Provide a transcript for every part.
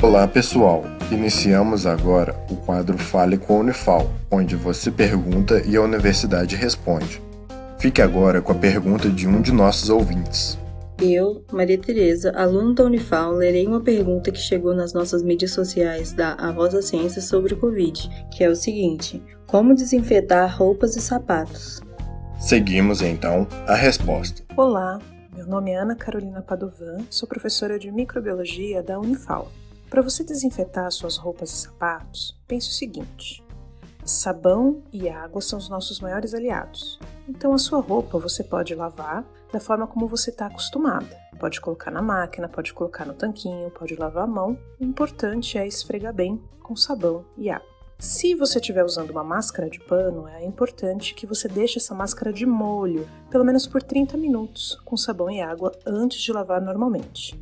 Olá pessoal, iniciamos agora o quadro Fale com a Unifal, onde você pergunta e a universidade responde. Fique agora com a pergunta de um de nossos ouvintes. Eu, Maria Tereza, aluna da Unifal, lerei uma pergunta que chegou nas nossas mídias sociais da A Voz da Ciência sobre o Covid, que é o seguinte: Como desinfetar roupas e sapatos? Seguimos então a resposta. Olá, meu nome é Ana Carolina Padovan, sou professora de microbiologia da Unifal. Para você desinfetar suas roupas e sapatos, pense o seguinte: sabão e água são os nossos maiores aliados. Então a sua roupa você pode lavar da forma como você está acostumada. Pode colocar na máquina, pode colocar no tanquinho, pode lavar a mão. O importante é esfregar bem com sabão e água. Se você estiver usando uma máscara de pano, é importante que você deixe essa máscara de molho, pelo menos por 30 minutos, com sabão e água antes de lavar normalmente.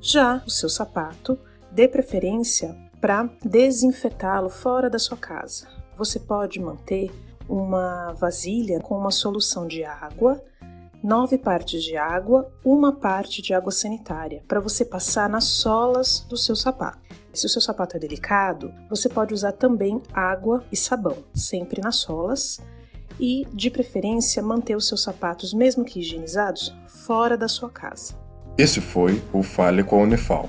Já o seu sapato, dê preferência para desinfetá-lo fora da sua casa. Você pode manter uma vasilha com uma solução de água, nove partes de água, uma parte de água sanitária, para você passar nas solas do seu sapato. Se o seu sapato é delicado, você pode usar também água e sabão, sempre nas solas, e, de preferência, manter os seus sapatos, mesmo que higienizados, fora da sua casa. Esse foi o Fale com a Unifal.